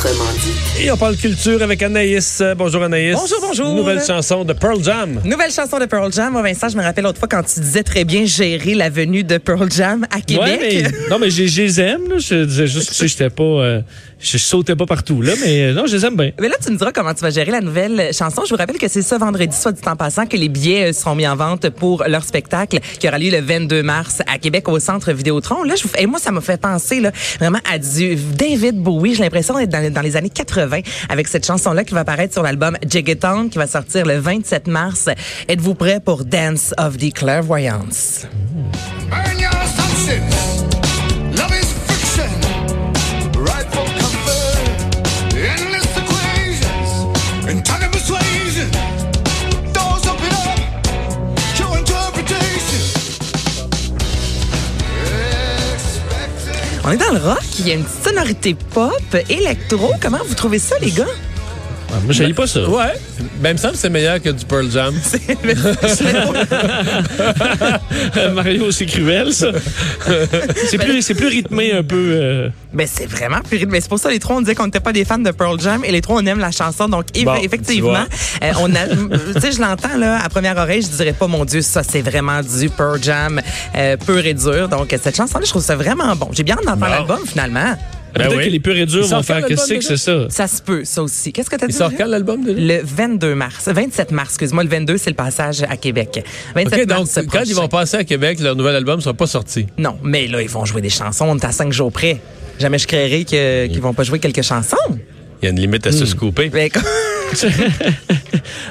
autrement dit. Et on parle culture avec Anaïs. Bonjour Anaïs. Bonjour, bonjour. Nouvelle chanson de Pearl Jam. Nouvelle chanson de Pearl Jam. Moi, Vincent, je me rappelle l'autre fois quand tu disais très bien gérer la venue de Pearl Jam à Québec. Ouais, mais, non, mais je je les aime. Là. Je disais juste que j'étais pas. euh, je sautais pas partout, là, mais euh, non, je les aime bien. Mais là, tu me diras comment tu vas gérer la nouvelle chanson. Je vous rappelle que c'est ce vendredi, soit du temps passant, que les billets euh, seront mis en vente pour leur spectacle qui aura lieu le 22 mars à Québec au Centre Vidéotron. Là, je vous, et moi, ça m'a fait penser là, vraiment à du David Bowie. J'ai l'impression d'être dans, dans les années 80 avec cette chanson-là qui va apparaître sur l'album Jiggaton qui va sortir le 27 mars. Êtes-vous prêts pour Dance of the Clairvoyance? On est dans le rock, il y a une sonorité pop, électro. Comment vous trouvez ça, les gars? Ah, moi, je pas ça. Ouais. Ben, il me semble que c'est meilleur que du Pearl Jam. Mario, c'est cruel, ça. c'est plus, c'est plus rythmé un peu. euh, Ben, c'est vraiment plus rythmé. C'est pour ça, les trois, on disait qu'on n'était pas des fans de Pearl Jam et les trois, on aime la chanson. Donc, Bon, effectivement, euh, on a, tu sais, je l'entends, là, à première oreille, je dirais pas, mon Dieu, ça, c'est vraiment du Pearl Jam euh, pur et dur. Donc, cette chanson-là, je trouve ça vraiment bon. J'ai bien hâte d'entendre Bon. l'album, finalement. Peut-être Ben oui. que les purs et durs vont faire que c'est que l'album, c'est ça. Ça se peut, ça aussi. Qu'est-ce que t'as dit? Il sort quand l'album de Le 22 mars. 27 mars, excuse-moi. Le 22, c'est le passage à Québec. 27 OK, donc, mars quand ils vont passer à Québec, leur nouvel album ne sera pas sorti. Non, mais là, ils vont jouer des chansons. On est à cinq jours près. Jamais je créerais que- qu'ils vont pas jouer quelques chansons. Il y a une limite à se scooper. Mais comme-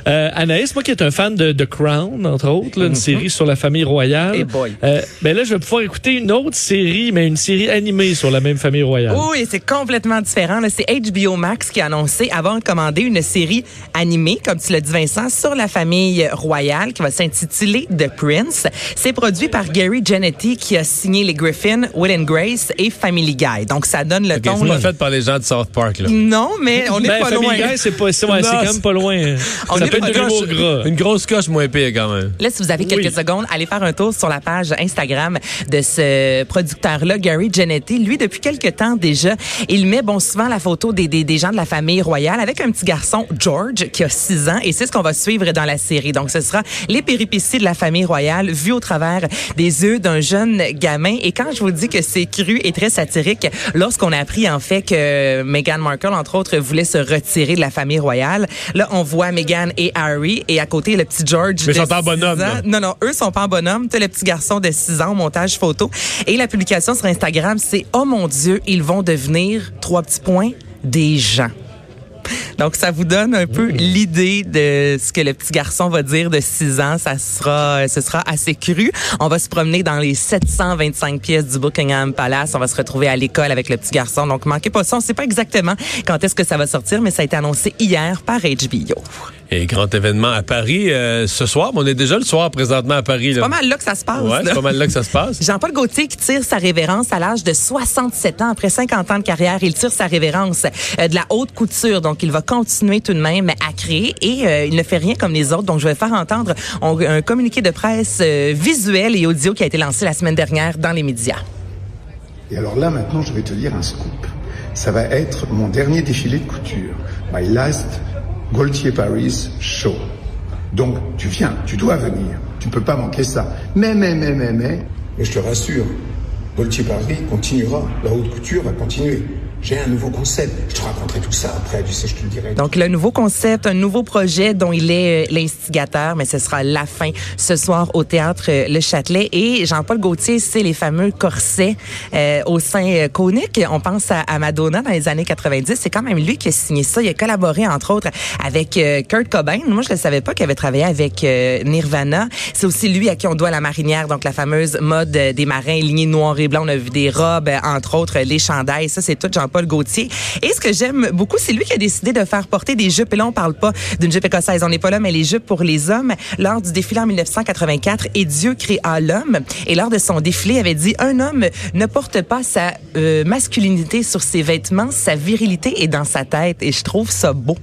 Euh, Anaïs, moi qui est un fan de The Crown, entre autres, là, une série sur la famille royale. Eh boy. Euh, ben là, je vais pouvoir écouter une autre série, mais une série animée sur la même famille royale. Oui, c'est complètement différent. C'est HBO Max qui a annoncé avoir commandé une série animée, comme tu l'as dit Vincent, sur la famille royale qui va s'intituler The Prince. C'est produit par Gary Janetti qui a signé les Griffin, Will and Grace et Family Guy. Donc ça donne le OK, ton. c'est pas fait par les gens de South Park, là. Non, mais on n'est Ben, pas Family loin. Guy, c'est pas, ouais, c'est quand même pas loin. On ça être de gras. Une grosse coche moins pire, quand même. Là, si vous avez quelques Oui. secondes, allez faire un tour sur la page Instagram de ce producteur-là, Gary Janetti. Lui, depuis quelques temps déjà, il met bon souvent la photo des, des, des gens de la famille royale avec un petit garçon, George, qui a 6 ans. Et c'est ce qu'on va suivre dans la série. Donc, ce sera les péripéties de la famille royale vues au travers des yeux d'un jeune gamin. Et quand je vous dis que c'est cru et très satirique, lorsqu'on a appris en fait que Meghan Markle, entre autres, voulait se retirer de la famille royale, là, on voit Meghan et Harry et à côté, le petit George Mais ils sont en 6 bonhomme, ans. Non, non, eux sont pas en bonhomme. T'as le petit garçon de 6 ans au montage photo. Et la publication sur Instagram, c'est « Oh mon Dieu, ils vont devenir, trois petits points, des gens ». Donc, ça vous donne un peu l'idée de ce que le petit garçon va dire de 6 ans. Ça sera, ce sera assez cru. On va se promener dans les 725 pièces du Buckingham Palace. On va se retrouver à l'école avec le petit garçon. Donc, manquez pas ça. On sait pas exactement quand est-ce que ça va sortir, mais ça a été annoncé hier par HBO. Et grand événement à Paris euh, ce soir. Mais on est déjà le soir présentement à Paris. Là. Pas mal là que ça se passe. Ouais, c'est pas mal là que ça se passe. Jean-Paul Gaultier qui tire sa révérence à l'âge de 67 ans. Après 50 ans de carrière, il tire sa révérence euh, de la haute couture. Donc, il va continuer tout de même à créer et euh, il ne fait rien comme les autres. Donc, je vais faire entendre on- un communiqué de presse euh, visuel et audio qui a été lancé la semaine dernière dans les médias. Et alors là, maintenant, je vais te dire un scoop. Ça va être mon dernier défilé de couture. My last Gaultier Paris show. Donc, tu viens, tu dois venir. Tu ne peux pas manquer ça. Mais, mais, mais, mais, mais. Mais je te rassure, Gaultier Paris continuera. La haute couture va continuer. J'ai un nouveau concept. Je te raconterai tout ça après, tu sais, je te le dirai. Donc, le nouveau concept, un nouveau projet dont il est euh, l'instigateur, mais ce sera la fin ce soir au théâtre euh, Le Châtelet. Et Jean-Paul Gaultier, c'est les fameux corsets euh, au sein euh, conique. On pense à, Madonna dans les années 90. C'est quand même lui qui a signé ça. Il a collaboré, entre autres, avec Kurt Cobain. Moi, je ne savais pas qu'il avait travaillé avec Nirvana. C'est aussi lui à qui on doit la marinière, donc la fameuse mode des marins lignés noir et blanc. On a vu des robes, entre autres, les chandails. Ça, c'est tout Jean-Paul Gaultier. Et ce que j'aime beaucoup, c'est lui qui a décidé de faire porter des jupes. Et là, on parle pas d'une jupe écossaise. On n'est pas là, mais les jupes pour les hommes. Lors du défilé en 1984, et Dieu créa l'homme. Et lors de son défilé, il avait dit, un homme ne porte pas sa euh, masculinité sur ses vêtements, sa virilité est dans sa tête. Et je trouve ça beau.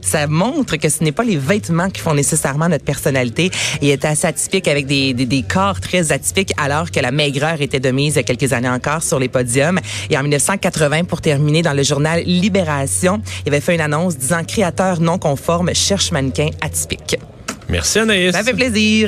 Ça montre que ce n'est pas les vêtements qui font nécessairement notre personnalité. Il était assez atypique avec des, des, des corps très atypiques alors que la maigreur était de mise il y a quelques années encore sur les podiums. Et en 1980, pour terminer, dans le journal Libération, il avait fait une annonce disant créateur non conforme cherche mannequin atypique. Merci Anaïs. Ça fait plaisir.